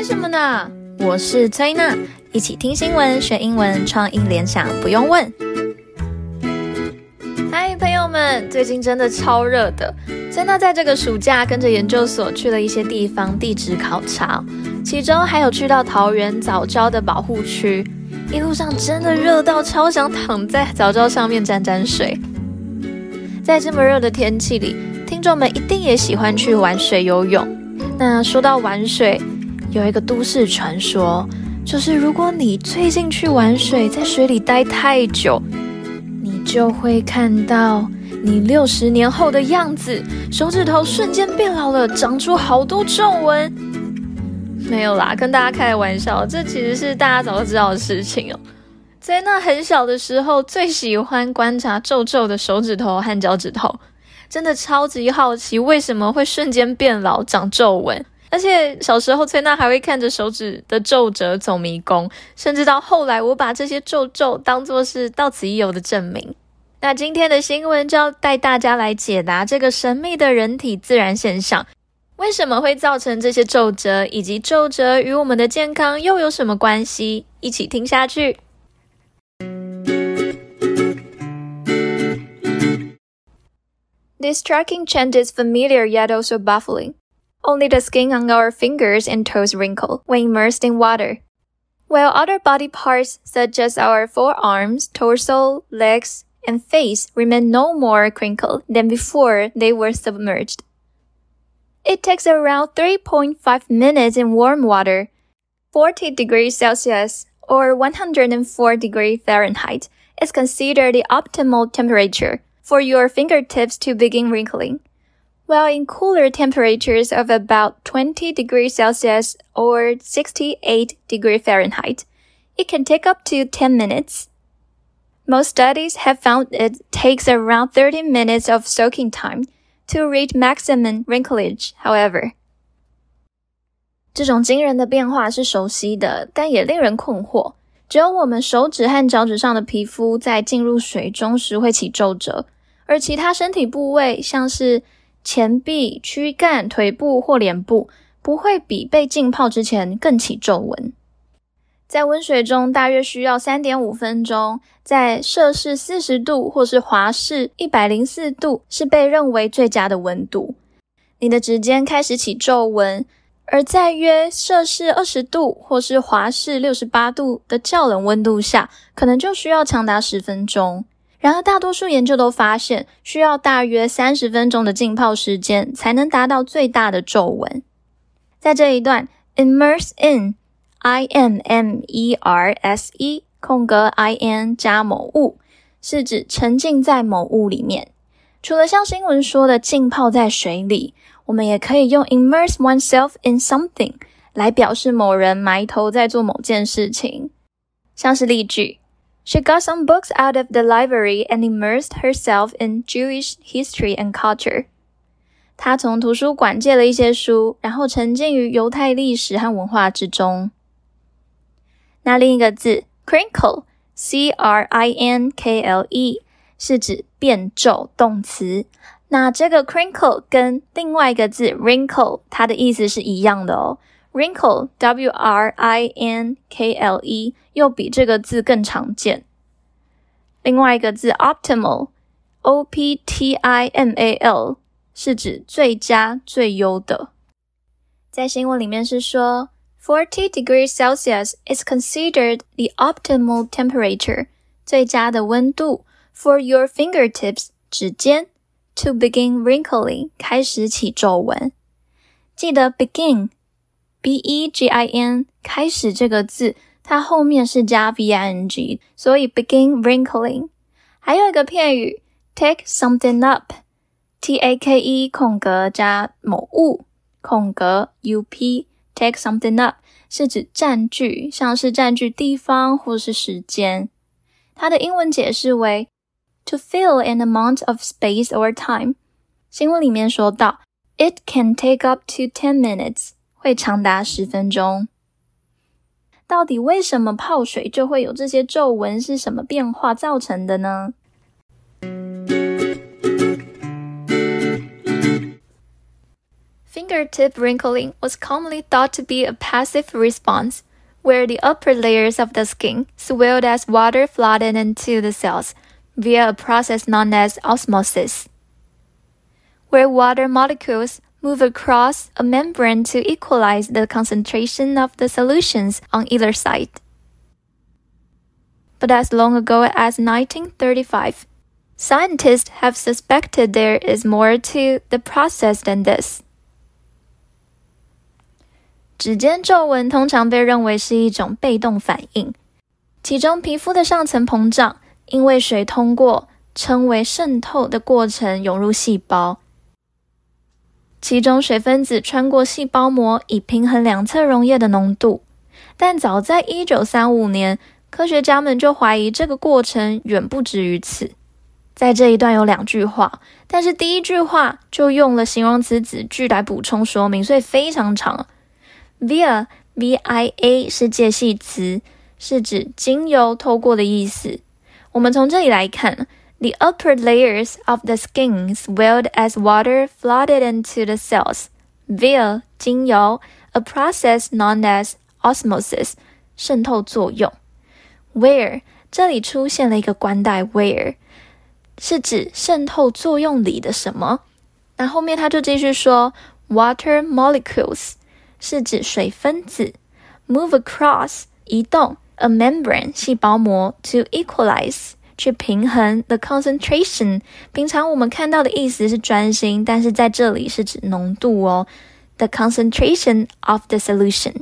为什么呢？我是崔娜，一起听新闻学英文，创意联想不用问。嗨，朋友们，最近真的超热的。崔娜在这个暑假跟着研究所去了一些地方地质考察，其中还有去到桃园藻礁的保护区，一路上真的热到超想躺在藻礁上面沾沾水。在这么热的天气里，听众们一定也喜欢去玩水游泳。那说到玩水，有一个都市传说，就是如果你最近去玩水，在水里待太久，你就会看到你六十年后的样子，手指头瞬间变老了，长出好多皱纹。没有啦，跟大家开玩笑，这其实是大家早就知道的事情哦。在那很小的时候，最喜欢观察皱皱的手指头和脚趾头，真的超级好奇为什么会瞬间变老、长皱纹。而且小时候，崔娜还会看着手指的皱褶走迷宫，甚至到后来，我把这些皱皱当作是到此一游的证明。那今天的新闻就要带大家来解答这个神秘的人体自然现象，为什么会造成这些皱褶，以及皱褶与我们的健康又有什么关系？一起听下去。This striking change is familiar yet also baffling. Only the skin on our fingers and toes wrinkle when immersed in water, while other body parts such as our forearms, torso, legs, and face remain no more crinkled than before they were submerged. It takes around 3.5 minutes in warm water, 40 degrees Celsius or 104 degrees Fahrenheit is considered the optimal temperature for your fingertips to begin wrinkling, while in cooler temperatures of about 20 degrees Celsius or 68 degrees Fahrenheit, it can take up to 10 minutes. Most studies have found it takes around 30 minutes of soaking time to reach maximum wrinkleage, however. 这种惊人的变化是熟悉的，但也令人困惑。只有我们手指和脚趾上的皮肤在进入水中时会起皱褶。而其他身体部位，像是 前臂、躯干、腿部或脸部，不会比被浸泡之前更起皱纹。在温水中，大约需要三点五分钟，在摄氏四十度或是华氏一百零四度是被认为最佳的温度。你的指尖开始起皱纹，而在约摄氏二十度或是华氏六十八度的较冷温度下，可能就需要长达十分钟。然而，大多数研究都发现，需要大约三十分钟的浸泡时间才能达到最大的皱纹。在这一段，immerse in，i m m e r s e 空格 i n 加某物，是指沉浸在某物里面。除了像新闻说的浸泡在水里，我们也可以用 immerse oneself in something 来表示某人埋头在做某件事情，像是例句。She got some books out of the library and immersed herself in Jewish history and culture. 她从图书馆借了一些书，然后沉浸于犹太历史和文化之中。那另一个字 crinkle，c r i n k l e，是指变皱动词。那这个 crinkle 跟另外一个字 wrinkle，它的意思是一样的哦。 Wrinkle, W-R-I-N-K-L-E，又比这个字更常见。另外一个字 optimal, O-P-T-I-M-A-L，是指最佳、最优的。在新闻里面是说，forty degrees Celsius is considered the optimal temperature，最佳的温度，for your fingertips，指尖，to begin wrinkling，开始起皱纹。记得 begin。 B e g i n 开始这个字，它后面是加 v i n g，所以 begin wrinkling。还有一个片语 take something up，t a k e 空格加某物空格 u p take something up 是指占据，像是占据地方或是时间。它的英文解释为 to fill an amount of space or time。新闻里面说到，it can take up to ten minutes。会长达十分钟。到底为什么泡水就会有这些皱纹？是什么变化造成的呢 fingertip wrinkling was commonly thought to be a passive response, where the upper layers of the skin swelled as water flooded into the cells via a process known as osmosis, where water molecules move across a membrane to equalize the concentration of the solutions on either side. But as long ago as 1935, scientists have suspected there is more to the process than this. 指尖皱纹通常被认为是一种被动反应，其中皮肤的上层膨胀，因为水通过称为渗透的过程涌入细胞， 其中水分子穿过细胞膜以平衡两侧溶液的浓度。但早在一九三五年，科学家们就怀疑这个过程远不止于此。在这一段有两句话，但是第一句话就用了形容词子句来补充说明，所以非常长。Via V-I-A 是介系词，是指经由透过的意思。我们从这里来看 ，the upper layers of the skin swelled as water flooded into the cells via 经由 a process known as osmosis 渗透作用。Where 这里出现了一个冠带 where，是指渗透作用里的什么？那后面他就继续说 water molecules。是指水分子 move across 移动 a membrane 细胞膜 to equalize 去平衡 the concentration。平常我们看到的意思是专心，但是在这里是指浓度哦。the concentration of the solution。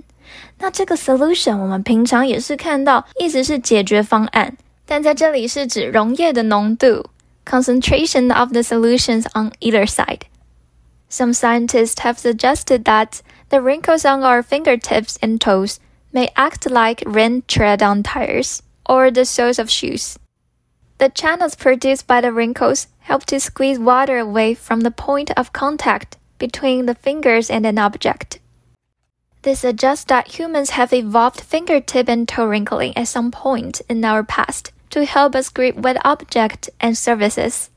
那这个 solution 我们平常也是看到，意思是解决方案，但在这里是指溶液的浓度 concentration of the solutions on either side。Some scientists have suggested that The wrinkles on our fingertips and toes may act like rain tread-on tires or the soles of shoes. The channels produced by the wrinkles help to squeeze water away from the point of contact between the fingers and an object. This suggests that humans have evolved fingertip and toe wrinkling at some point in our past to help us grip wet objects and surfaces.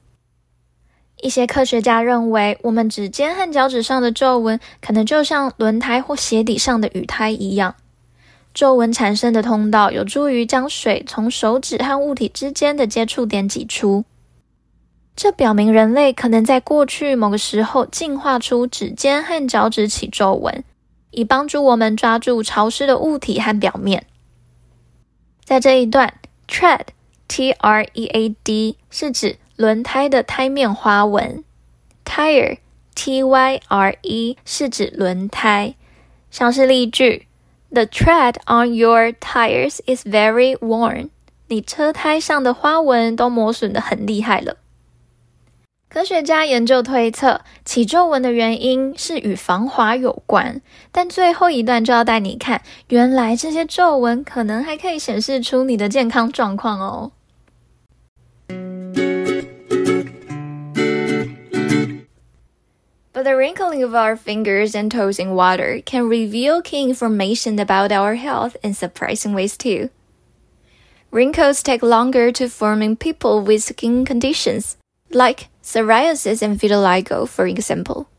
一些科学家认为，我们指尖和脚趾上的皱纹可能就像轮胎或鞋底上的雨胎一样， 皱纹产生的通道有助于将水从手指和物体之间的接触点挤出。这表明人类可能在过去某个时候进化出指尖和脚趾起皱纹，以帮助我们抓住潮湿的物体和表面。在这一段，tread（T-R-E-A-D） 是指轮胎的胎面花纹，tire t y r e 是指轮胎，像是例句：The tread on your tires is very worn。你车胎上的花纹都磨损得很厉害了。科学家研究推测，起皱纹的原因是与防滑有关，但最后一段就要带你看，原来这些皱纹可能还可以显示出你的健康状况哦。But the wrinkling of our fingers and toes in water can reveal key information about our health in surprising ways too. Wrinkles take longer to form in people with skin conditions, like psoriasis and vitiligo, for example.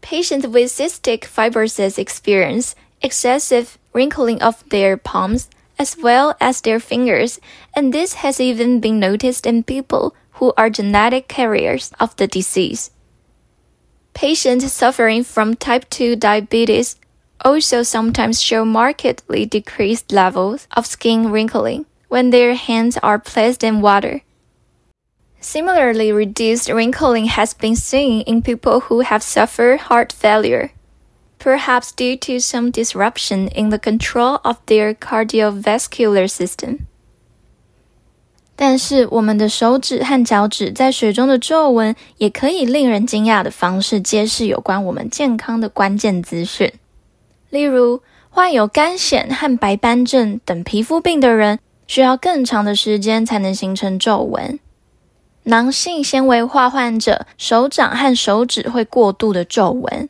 Patients with cystic fibrosis experience excessive wrinkling of their palms as well as their fingers, and this has even been noticed in people who are genetic carriers of the disease. Patients suffering from type 2 diabetes also sometimes show markedly decreased levels of skin wrinkling when their hands are placed in water. Similarly, reduced wrinkling has been seen in people who have suffered heart failure, perhaps due to some disruption in the control of their cardiovascular system. 但是，我们的手指和脚趾在水中的皱纹，也可以令人惊讶的方式揭示有关我们健康的关键资讯。例如，患有干癣和白斑症等皮肤病的人，需要更长的时间才能形成皱纹。囊性纤维化患者手掌和手指会过度的皱纹，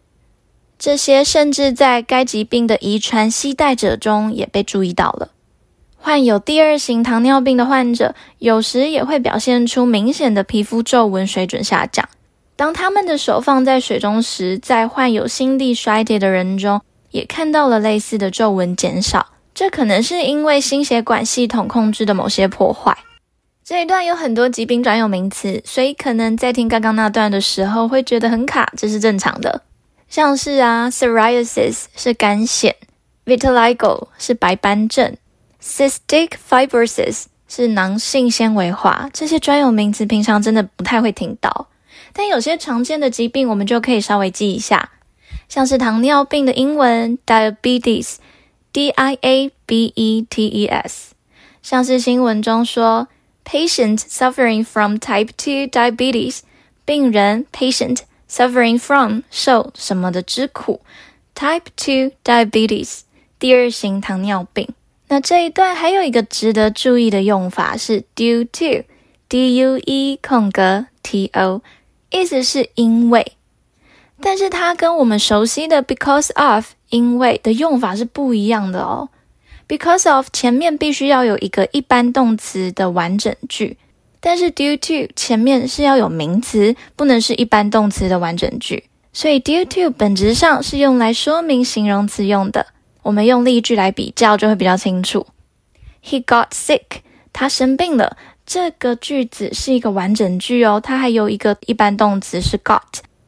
这些甚至在该疾病的遗传携带者中也被注意到了。患有第二型糖尿病的患者，有时也会表现出明显的皮肤皱纹水准下降，当他们的手放在水中时，在患有心力衰竭的人中，也看到了类似的皱纹减少。这可能是因为心血管系统控制的某些破坏。这一段有很多疾病专有名词，所以可能在听刚刚那段的时候会觉得很卡，这是正常的。像是啊，psoriasis 是干癣，vitiligo 是白斑症，cystic fibrosis 是囊性纤维化。这些专有名词平常真的不太会听到，但有些常见的疾病我们就可以稍微记一下，像是糖尿病的英文 diabetes。D I A B E T E S，像是新闻中说，patient suffering from type two diabetes，病人 patient suffering from 受什么的之苦，type two diabetes，第二型糖尿病。那这一段还有一个值得注意的用法是 due to，D U E 空格 T O，意思是因为。但是它跟我们熟悉的 because of 因为的用法是不一样的哦。because of 前面必须要有一个一般动词的完整句，但是 due to 前面是要有名词，不能是一般动词的完整句。所以 due to 本质上是用来说明形容词用的。我们用例句来比较就会比较清楚。He got sick，他生病了。这个句子是一个完整句哦，它还有一个一般动词是 got。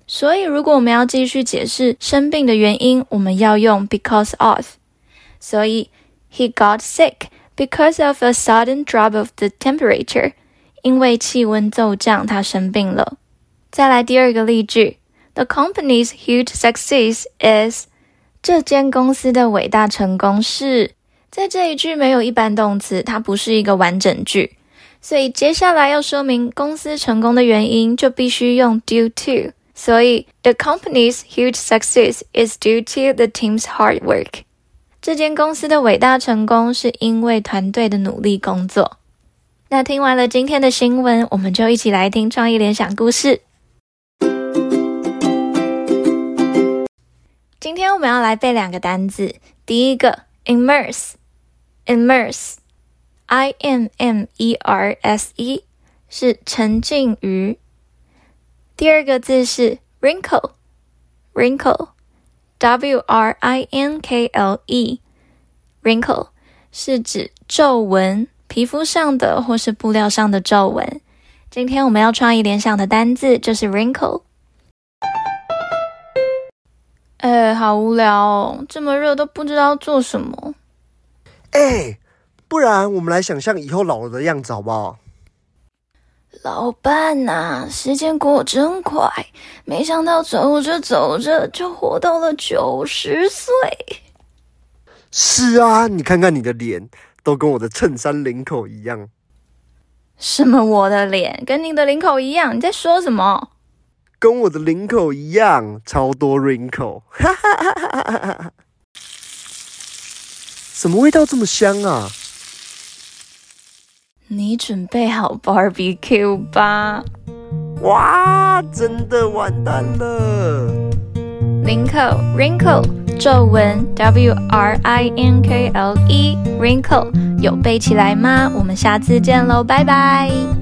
所以，如果我们要继续解释生病的原因，我们要用 because of。所以，he got sick because of a sudden drop of the temperature。因为气温骤降，他生病了。再来第二个例句：The company's huge success is。 这间公司的伟大成功是。在这一句没有一般动词，它不是一个完整句，所以接下来要说明公司成功的原因，就必须用 due to。所以，the company's huge success is due to the team's hard work。这间公司的伟大成功是因为团队的努力工作。那听完了今天的新闻，我们就一起来听创意联想故事。今天我们要来背两个单字，第一个 immerse，immerse，I M M E R S E，是沉浸于。第二个字是 wrinkle，wrinkle，W R I N K L E，wrinkle 是指皱纹，皮肤上的或是布料上的皱纹。今天我们要创意联想的单字就是 wrinkle。哎，好无聊哦，这么热都不知道做什么。哎，不然我们来想象以后老了的样子好不好？老伴呐、啊，时间过真快，没想到走着走着就活到了九十岁。是啊，你看看你的脸，都跟我的衬衫领口一样。什么？我的脸跟你的领口一样？你在说什么？跟我的领口一样，超多 wrinkle。哈哈哈哈哈哈！什么味道这么香啊？你准备好 barbecue 吧？哇，真的完蛋了！领口 wrinkle 皱纹 w r i n k l e wrinkle 有背起来吗？我们下次见喽，拜拜。